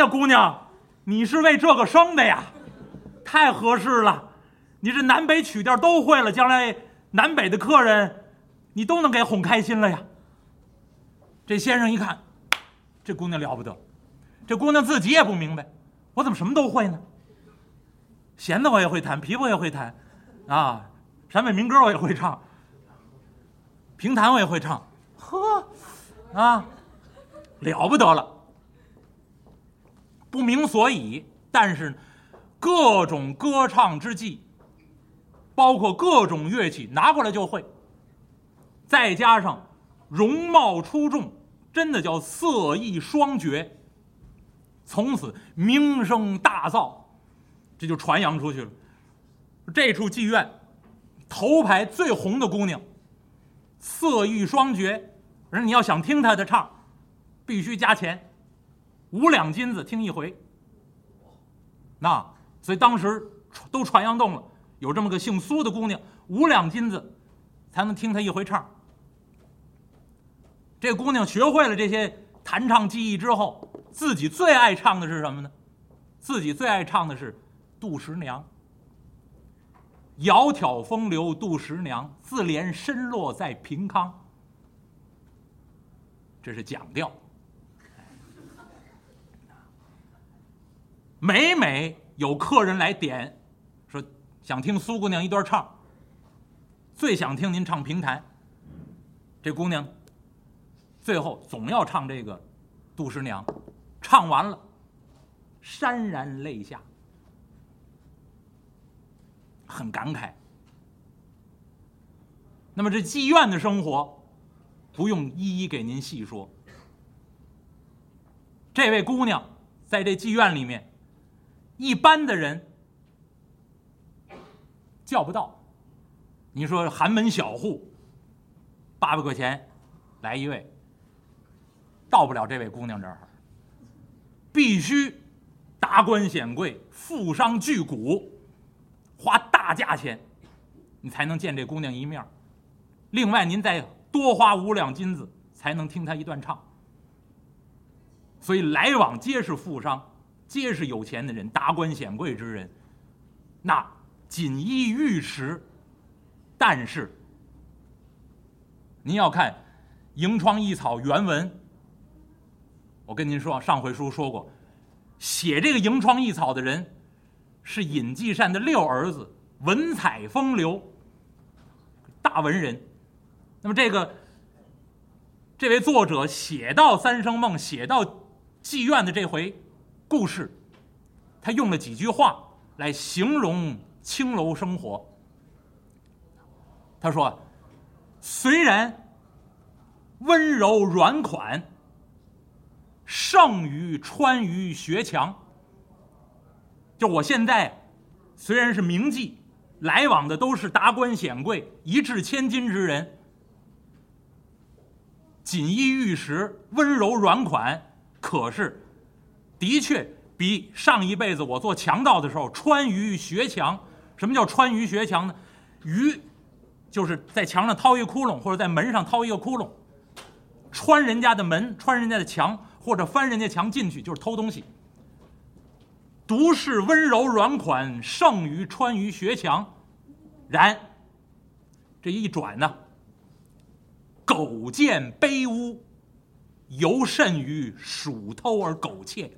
呀，姑娘，你是为这个生的呀？太合适了，你这南北曲调都会了，将来南北的客人，你都能给哄开心了呀。这先生一看，这姑娘了不得，这姑娘自己也不明白，我怎么什么都会呢？弦子我也会弹，琵琶也会弹，啊，陕北民歌我也会唱，评弹我也会唱，呵，啊，了不得了。不明所以，但是各种歌唱之技，包括各种乐器拿过来就会，再加上容貌出众，真的叫色艺双绝，从此名声大噪，这就传扬出去了。这处妓院头牌最红的姑娘，色艺双绝，而你要想听她的唱，必须加钱。五两金子听一回，那所以当时都传扬动了，有这么个姓苏的姑娘，五两金子才能听她一回唱。这姑娘学会了这些弹唱技艺之后，自己最爱唱的是什么呢？自己最爱唱的是《杜十娘》。窈窕风流杜十娘，自怜身落在平康。这是讲调。每每有客人来点，说想听苏姑娘一段唱，最想听您唱评弹。这姑娘最后总要唱这个《杜十娘》，唱完了，潸然泪下，很感慨。那么这妓院的生活，不用一一给您细说。这位姑娘在这妓院里面。一般的人叫不到，你说寒门小户，八百块钱来一位，到不了这位姑娘这儿，必须达官显贵、富商巨贾，花大价钱，你才能见这姑娘一面。另外，您再多花五两金子，才能听她一段唱。所以，来往皆是富商。皆是有钱的人，达官显贵之人，那锦衣玉食。但是，您要看《萤窗异草》原文，我跟您说，上回书说过，写这个《萤窗异草》的人是尹继善的六儿子，文采风流，大文人。那么，这个这位作者写到《三生梦》，写到妓院的这回。故事，他用了几句话来形容青楼生活。他说：“虽然温柔软款，胜于川渝学强。就我现在虽然是名妓，来往的都是达官显贵、一掷千金之人，锦衣玉食，温柔软款，可是。”的确比上一辈子我做强盗的时候穿鱼学强。什么叫穿鱼学强呢？鱼就是在墙上掏一个窟窿，或者在门上掏一个窟窿，穿人家的门，穿人家的墙，或者翻人家墙进去，就是偷东西。独是温柔软款胜于穿鱼学强，然这一转呢，苟见卑污，尤甚于鼠偷而苟窃。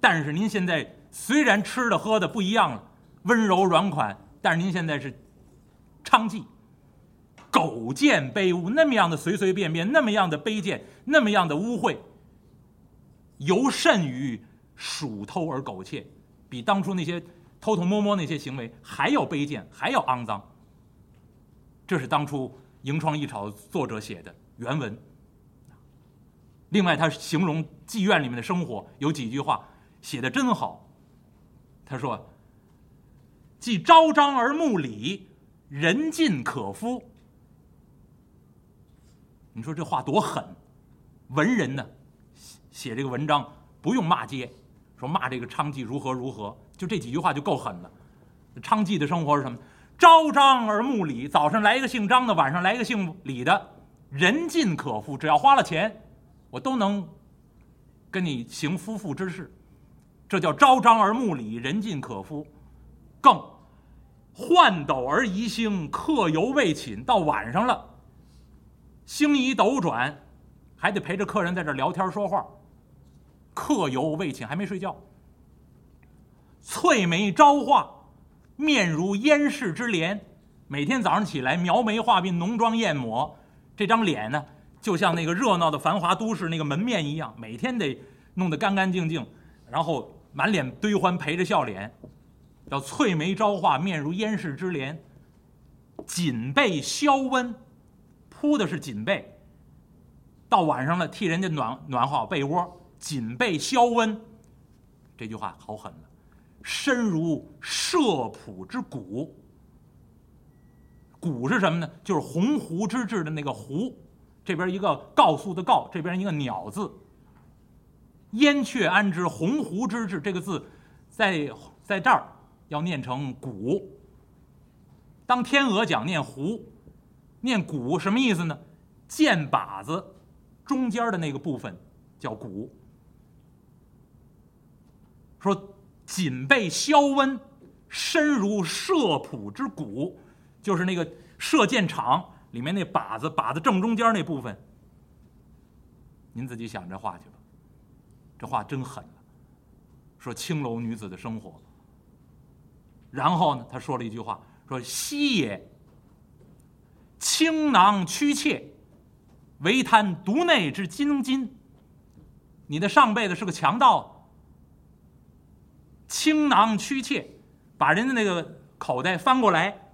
但是您现在虽然吃的喝的不一样了，温柔软款，但是您现在是娼妓，苟贱卑污，那么样的随随便便，那么样的卑贱，那么样的污秽，尤甚于鼠偷而苟且，比当初那些偷偷摸摸那些行为还要卑贱，还要肮脏。这是当初《萤窗一朝》作者写的原文。另外，他形容妓院里面的生活有几句话。写的真好，他说：“既朝张而暮里，人尽可夫。”你说这话多狠！文人呢，写这个文章不用骂街，说骂这个娼妓如何如何，就这几句话就够狠了。娼妓的生活是什么？朝张而暮里，早上来一个姓张的，晚上来一个姓李的，人尽可夫，只要花了钱，我都能跟你行夫妇之事，这叫朝张而暮礼，人尽可夫。更换斗而移星，客犹未寝。到晚上了，星移斗转，还得陪着客人在这聊天说话。客犹未寝，还没睡觉。翠眉朝化，面如烟世之莲。每天早上起来描眉画鬓，浓妆艳抹，这张脸呢，就像那个热闹的繁华都市那个门面一样，每天得弄得干干净净，然后满脸堆欢，陪着笑脸，叫翠眉朝化，面如烟世之莲。锦被消温，铺的是锦被。到晚上了，替人家暖暖好被窝，锦被消温。这句话好狠了，身如射谱之鼓。鼓是什么呢？就是鸿鹄之志的那个鹄，这边一个告诉的告，这边一个鸟字。燕雀安知鸿鹄之志？这个字，在在这儿要念成鼓。当天鹅讲念鹄，念鼓什么意思呢？箭靶子中间的那个部分叫鼓。说锦被消温，身如射谱之鼓。就是那个射箭场里面那靶子，靶子正中间那部分。您自己想这话去吧，这话真狠了。说青楼女子的生活。然后呢，他说了一句话，说：“昔也，倾囊屈妾，唯贪独内之精金。”你的上辈子是个强盗，倾囊屈妾，把人家那个口袋翻过来。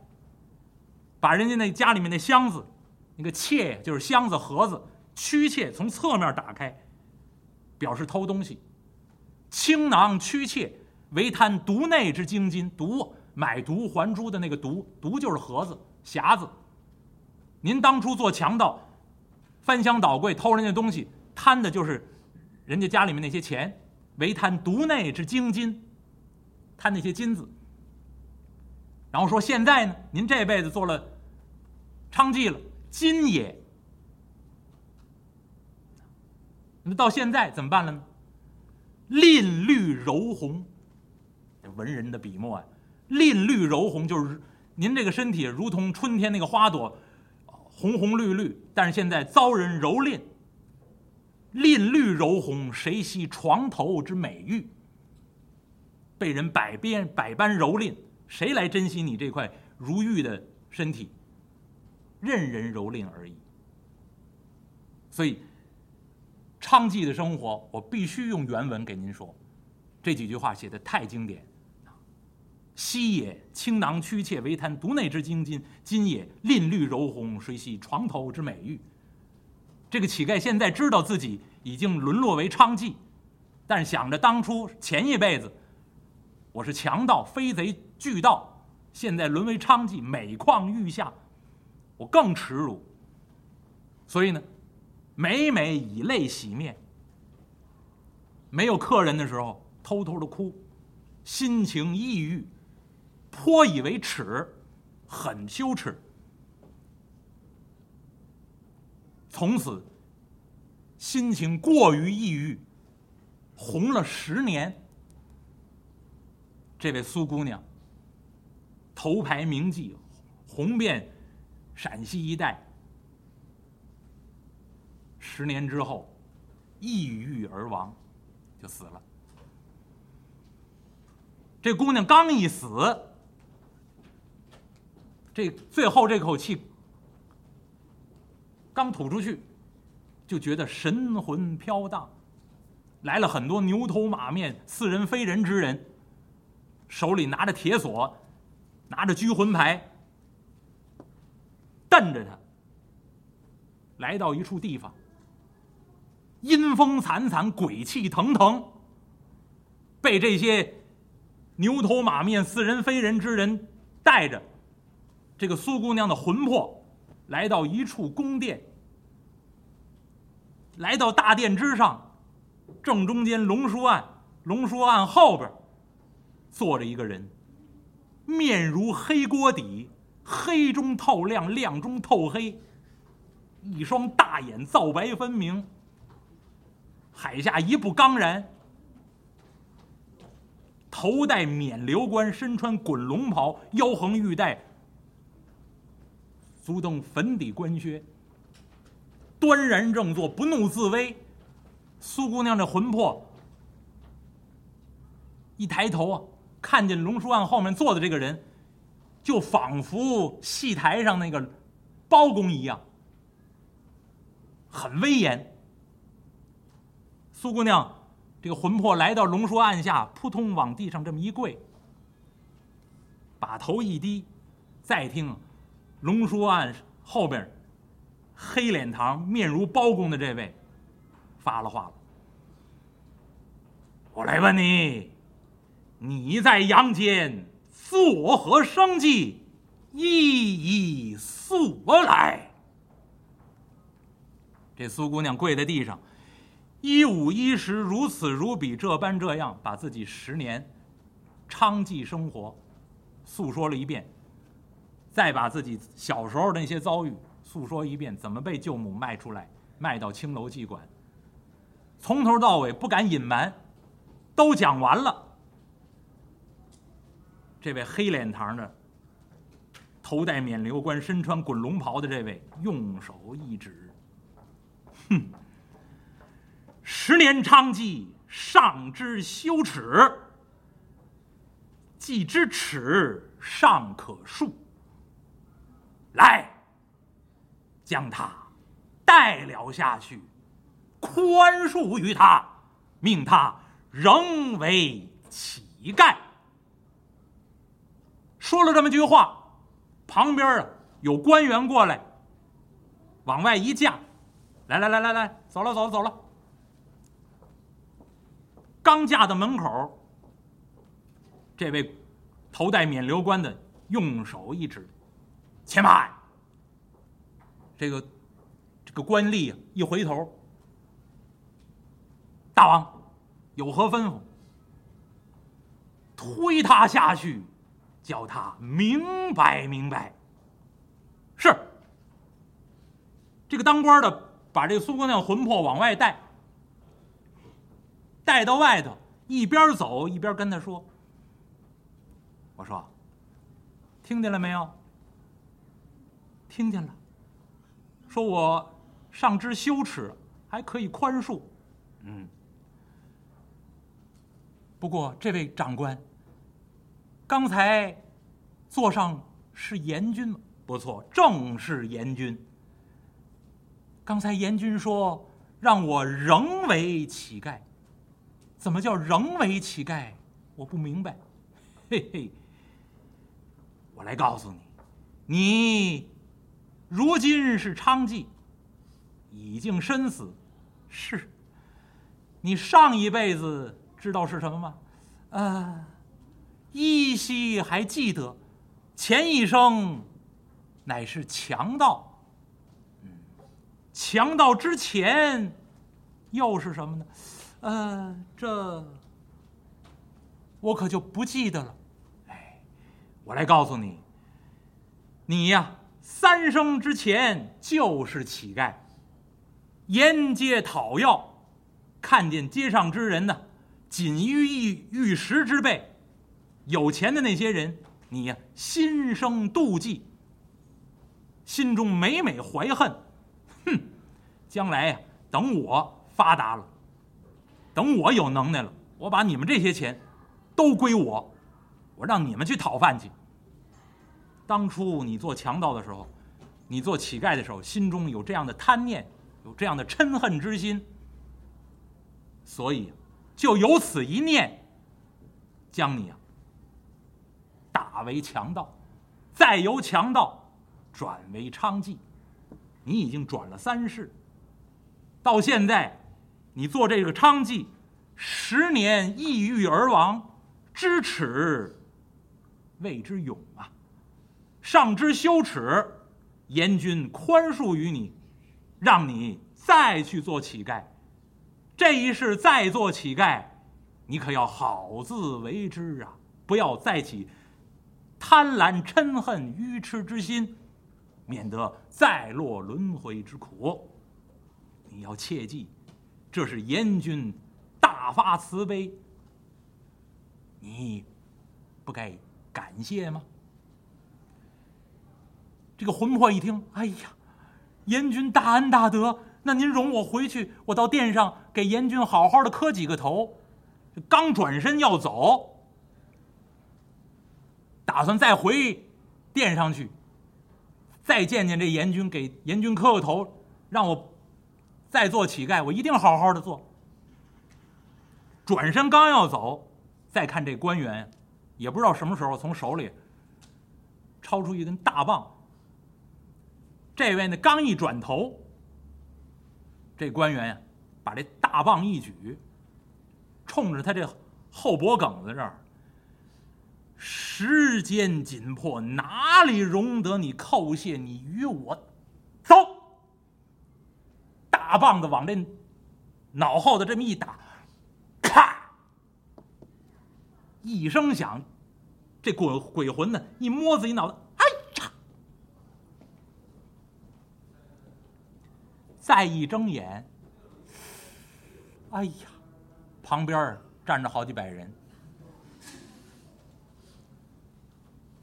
把人家那家里面那箱子，那个窃就是箱子盒子，驱窃从侧面打开，表示偷东西。倾囊驱窃，唯贪独内之精金。独买椟还珠的那个独，独就是盒子匣子。您当初做强盗，翻箱倒柜偷人家东西，贪的就是人家家里面那些钱，唯贪独内之精金，贪那些金子。然后说现在呢，您这辈子做了。娼妓了，金也。那到现在怎么办了呢？吝绿柔红，文人的笔墨啊，吝绿柔红就是您这个身体如同春天那个花朵，红红绿绿，但是现在遭人蹂躏。吝绿柔红，谁惜床头之美玉？被人百般百般蹂躏，谁来珍惜你这块如玉的身体？任人蹂躏而已。所以，娼妓的生活，我必须用原文给您说。这几句话写的太经典。昔也倾囊屈妾，为贪独内之精金；今也吝绿柔红，谁惜床头之美玉？这个乞丐现在知道自己已经沦落为娼妓，但是想着当初前一辈子我是强盗、飞贼、巨盗，现在沦为娼妓，每况愈下。我更耻辱，所以呢，每每以泪洗面。没有客人的时候，偷偷的哭，心情抑郁，颇以为耻，很羞耻。从此，心情过于抑郁，红了十年。这位苏姑娘，头牌名妓，红遍。陕西一带，十年之后，抑郁而亡，就死了。这姑娘刚一死，这最后这口气刚吐出去，就觉得神魂飘荡，来了很多牛头马面、似人非人之人，手里拿着铁锁，拿着拘魂牌。瞪着他，来到一处地方，阴风惨惨，鬼气腾腾。被这些牛头马面、似人非人之人带着，这个苏姑娘的魂魄，来到一处宫殿，来到大殿之上，正中间龙书案，龙书案后边坐着一个人，面如黑锅底。黑中透亮，亮中透黑，一双大眼，皂白分明。海下一步刚然，头戴冕旒冠，身穿滚龙袍，腰横玉带，足蹬粉底官靴，端然正坐，不怒自威。苏姑娘这魂魄一抬头啊，看见龙书案后面坐的这个人，就仿佛戏台上那个包公一样，很威严。苏姑娘这个魂魄来到龙书案下，扑通往地上这么一跪，把头一低，再听龙书案后边黑脸膛、面如包公的这位发了话了：“我来问你，你在阳间作何生计，一一诉来。”这苏姑娘跪在地上，一五一十，如此如彼，这般这样，把自己十年娼妓生活诉说了一遍，再把自己小时候的那些遭遇诉说一遍，怎么被舅母卖出来，卖到青楼妓馆，从头到尾不敢隐瞒，都讲完了。这位黑脸膛的、头戴冕旒冠、身穿滚龙袍的这位，用手一指。哼！十年娼妓，尚知羞耻；既知耻，尚可恕。来，将他带了下去，宽恕于他，命他仍为乞丐。说了这么句话，旁边啊有官员过来，往外一架。来来来来来，走了走了走了。刚架到门口，这位头戴冕旒冠的用手一指：“且慢。”这个这个官吏一回头：“大王有何吩咐？”推他下去，叫他明白明白。是这个当官的。把这个苏姑娘魂魄往外带，带到外头，一边走一边跟他说：“我说，听见了没有？听见了。说我尚知羞耻，还可以宽恕。嗯。不过这位长官，刚才座上是严君吗？不错，正是严君。”刚才严君说让我仍为乞丐，怎么叫仍为乞丐？我不明白。嘿嘿，我来告诉你，你如今是娼妓，已经身死。是，你上一辈子知道是什么吗？啊，依稀还记得，前一生乃是强盗。强盗之前，又是什么呢？呃，这我可就不记得了。哎，我来告诉你，你呀，三生之前就是乞丐，沿街讨要，看见街上之人呢，锦衣玉玉石之辈，有钱的那些人，你呀心生妒忌，心中每每怀恨。哼，将来呀，等我发达了，等我有能耐了，我把你们这些钱都归我，我让你们去讨饭去。当初你做强盗的时候，你做乞丐的时候，心中有这样的贪念，有这样的嗔恨之心，所以就有此一念，将你啊打为强盗，再由强盗转为娼妓。你已经转了三世，到现在，你做这个娼妓，十年抑郁而亡，知耻谓之勇啊！上知羞耻，严君宽恕于你，让你再去做乞丐。这一世再做乞丐，你可要好自为之啊！不要再起贪婪、嗔恨、愚痴之心。免得再落轮回之苦。你要切记，这是阎君大发慈悲，你不该感谢吗？”这个魂魄一听，哎呀，阎君大恩大德，那您容我回去，我到殿上给阎君好好的磕几个头。刚转身要走，打算再回殿上去，再见见这阎君，给阎君磕个头，让我再做乞丐，我一定好好的做。转身刚要走，再看这官员，也不知道什么时候从手里抄出一根大棒。这位呢，刚一转头，这官员呀，把这大棒一举，冲着他这后脖梗子这儿。时间紧迫，哪里容得你叩谢？你与我走！大棒子往这脑后的这么一打，咔！一声响，这鬼鬼魂呢，一摸自己脑袋。再一睁眼，哎呀，旁边站着好几百人，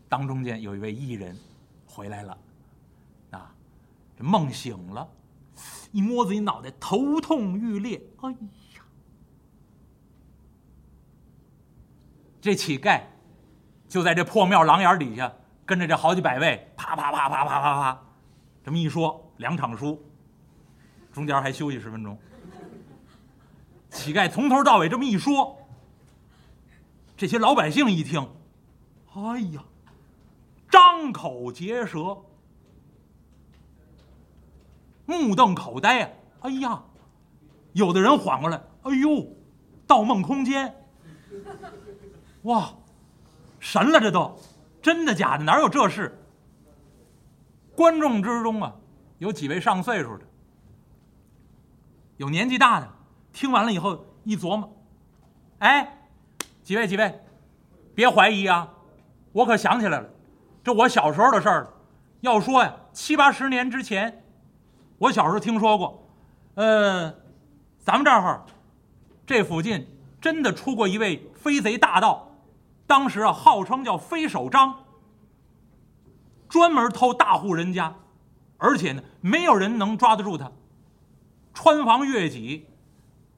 当中间有一位艺人回来了，啊，这梦醒了，一摸自己脑袋，头痛欲裂，哎呀，这乞丐就在这破庙廊檐底下，跟着这好几百位，啪啪啪啪啪啪啪，这么一说，两场书。中间还休息十分钟。乞丐从头到尾这么一说，这些老百姓一听，哎呀，张口结舌，目瞪口呆啊！哎呀，有的人缓过来，哎呦，《盗梦空间》，哇，神了这都，真的假的？哪有这事？观众之中啊，有几位上岁数的。有年纪大的，听完了以后一琢磨，哎，几位几位，别怀疑啊，我可想起来了，这我小时候的事儿。要说呀，七八十年之前，我小时候听说过，呃，咱们这儿这附近真的出过一位飞贼大盗，当时啊号称叫飞手张，专门偷大户人家，而且呢没有人能抓得住他。穿房越脊，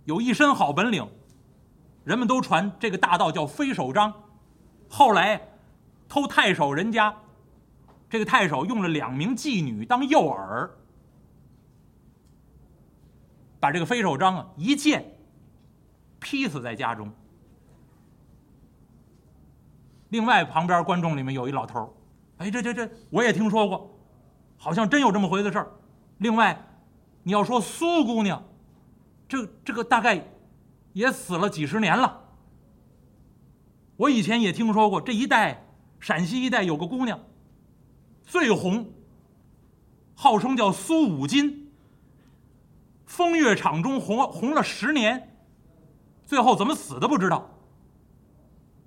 有一身好本领，人们都传这个大盗叫飞手张。后来偷太守人家，这个太守用了两名妓女当诱饵，把这个飞手张啊一剑劈死在家中。另外，旁边观众里面有一老头哎，这这这我也听说过，好像真有这么回事事儿。另外。你要说苏姑娘，这这个大概也死了几十年了。我以前也听说过，这一带陕西一带有个姑娘最红，号称叫苏五金，风月场中红红了十年，最后怎么死的不知道。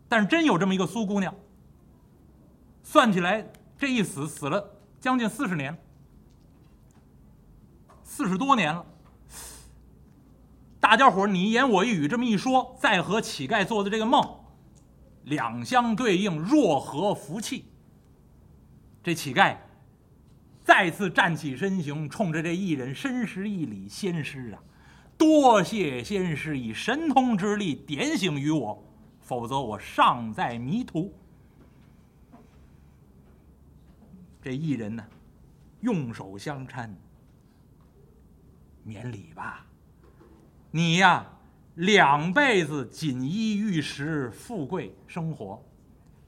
但是真有这么一个苏姑娘，算起来这一死死了将近四十年。四十多年了，大家伙你一言我一语这么一说，再和乞丐做的这个梦，两相对应，若何福气？这乞丐再次站起身形，冲着这艺人深施一礼：“仙师啊，多谢仙师以神通之力点醒于我，否则我尚在迷途。”这艺人呢，用手相搀。免礼吧，你呀，两辈子锦衣玉食、富贵生活，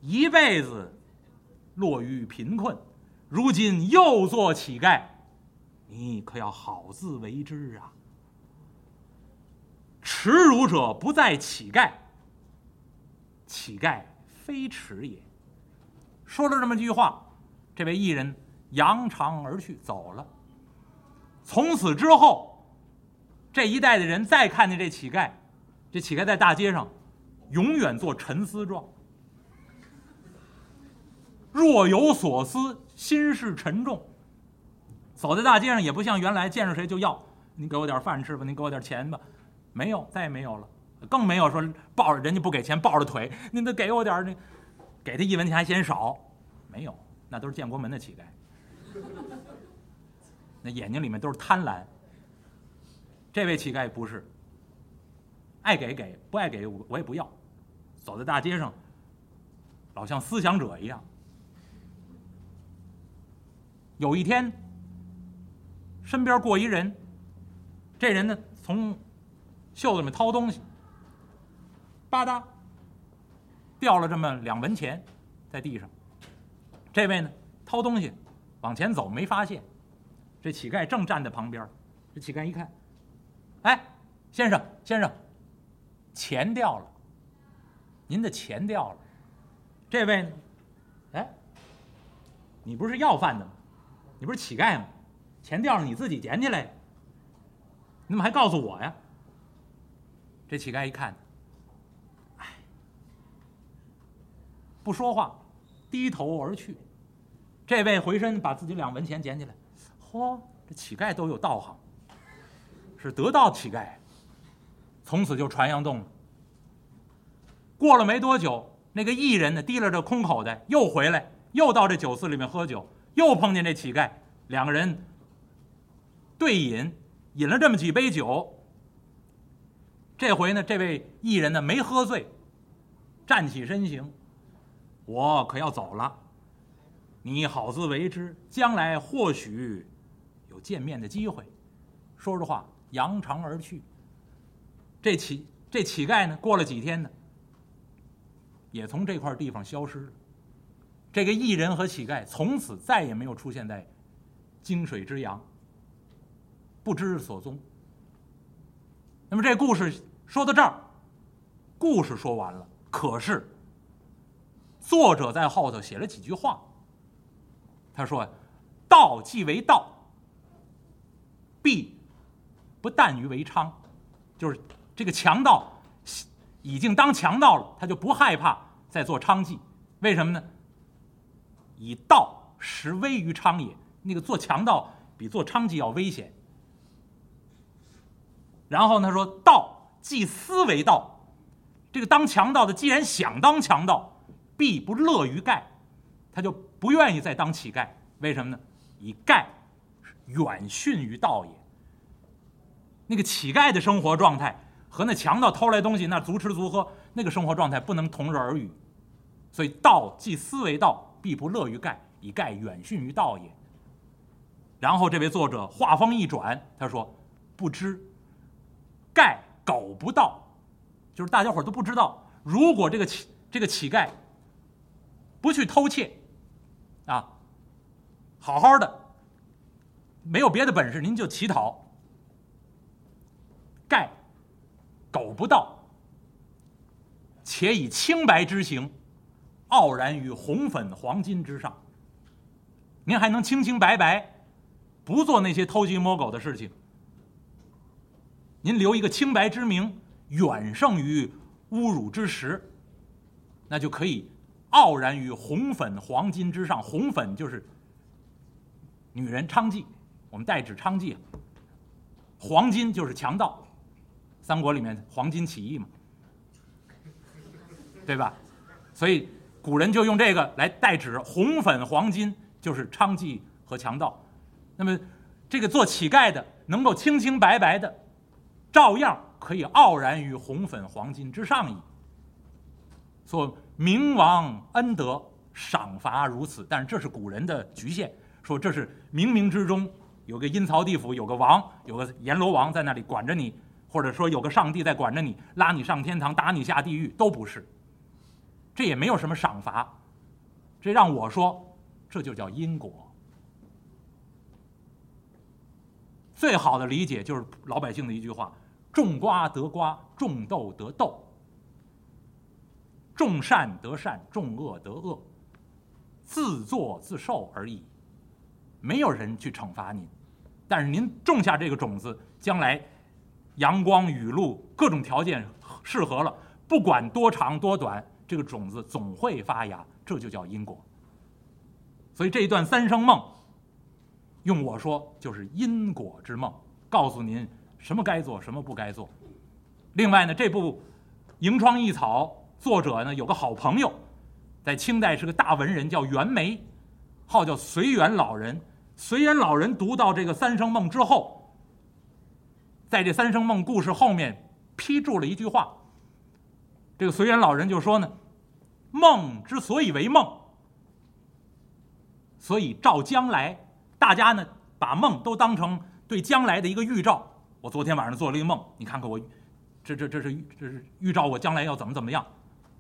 一辈子落于贫困，如今又做乞丐，你可要好自为之啊！耻辱者不在乞丐，乞丐非耻也。说了这么句话，这位艺人扬长而去，走了。从此之后，这一代的人再看见这乞丐，这乞丐在大街上，永远做沉思状，若有所思，心事沉重。走在大街上也不像原来见着谁就要，您给我点饭吃吧，您给我点钱吧，没有，再也没有了，更没有说抱着人家不给钱，抱着腿，您得给我点，那给他一文钱还嫌少，没有，那都是建国门的乞丐，那眼睛里面都是贪婪。这位乞丐不是，爱给给，不爱给我我也不要，走在大街上，老像思想者一样。有一天，身边过一人，这人呢从袖子里面掏东西，吧嗒掉了这么两文钱在地上。这位呢掏东西往前走没发现，这乞丐正站在旁边。这乞丐一看，哎，先生先生，钱掉了，您的钱掉了。这位呢，哎，你不是要饭的吗？你不是乞丐吗？钱掉了你自己捡起来，你怎么还告诉我呀？这乞丐一看，哎，不说话，低头而去。这位回身把自己两文钱捡起来，嚯，这乞丐都有道行，是得道乞丐。从此就传扬动了。过了没多久，那个艺人呢，提溜着空口袋又回来，又到这酒肆里面喝酒。又碰见这乞丐，两个人对饮，饮了这么几杯酒。这回呢，这位艺人呢没喝醉，站起身形，我可要走了，你好自为之，将来或许有见面的机会。说着话，扬长而去。这乞这乞丐呢，过了几天呢，也从这块地方消失了。这个艺人和乞丐从此再也没有出现在泾水之阳，不知所踪。那么这故事说到这儿，故事说完了。可是作者在后头写了几句话。他说：“道既为道，必不惮于为娼。”就是这个强盗已经当强盗了，他就不害怕再做娼妓。为什么呢？以道实危于娼也，那个做强盗比做娼妓要危险。然后他说：“道既思为道，这个当强盗的既然想当强盗，必不乐于丐，他就不愿意再当乞丐。为什么呢？以丐远逊于道也。那个乞丐的生活状态和那强盗偷来东西那足吃足喝那个生活状态不能同日而语。所以道既思为道。”必不乐于盖，以盖远逊于道也。然后这位作者话锋一转，他说：“不知盖苟不道，就是大家伙都不知道，如果这个乞这个乞丐不去偷窃，啊，好好的，没有别的本事，您就乞讨。盖苟不道，且以清白之行。”傲然于红粉黄金之上，您还能清清白白，不做那些偷鸡摸狗的事情。您留一个清白之名，远胜于侮辱之实，那就可以傲然于红粉黄金之上。红粉就是女人娼妓，我们代指娼妓；黄金就是强盗，三国里面黄金起义嘛，对吧？所以。古人就用这个来代指红粉黄金，就是娼妓和强盗。那么，这个做乞丐的能够清清白白的，照样可以傲然于红粉黄金之上矣。说明王恩德，赏罚如此。但是这是古人的局限，说这是冥冥之中有个阴曹地府，有个王，有个阎罗王在那里管着你，或者说有个上帝在管着你，拉你上天堂，打你下地狱，都不是。这也没有什么赏罚，这让我说，这就叫因果。最好的理解就是老百姓的一句话：种瓜得瓜，种豆得豆，种善得善，种恶得恶，自作自受而已。没有人去惩罚您，但是您种下这个种子，将来阳光雨露各种条件适合了，不管多长多短。这个种子总会发芽，这就叫因果。所以这一段三生梦，用我说就是因果之梦，告诉您什么该做，什么不该做。另外呢，这部《萤窗异草》作者呢有个好朋友，在清代是个大文人，叫袁枚，号叫随园老人。随园老人读到这个《三生梦》之后，在这《三生梦》故事后面批注了一句话。这个随缘老人就说呢：“梦之所以为梦，所以照将来。大家呢把梦都当成对将来的一个预兆。我昨天晚上做了一个梦，你看看我，这这这是这是预兆我将来要怎么怎么样。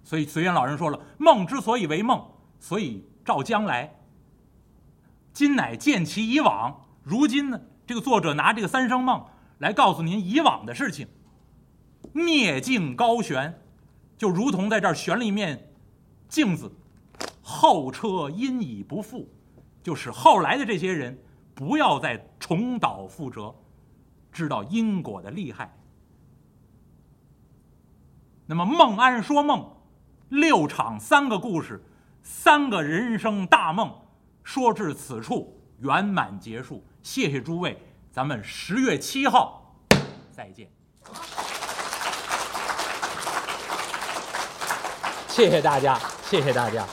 所以随缘老人说了：梦之所以为梦，所以照将来。今乃见其以往。如今呢，这个作者拿这个《三生梦》来告诉您以往的事情。灭境高悬。”就如同在这儿悬了一面镜子，后车因已不复，就使后来的这些人不要再重蹈覆辙，知道因果的厉害。那么孟安说梦，六场三个故事，三个人生大梦，说至此处圆满结束。谢谢诸位，咱们十月七号再见。谢谢大家，谢谢大家。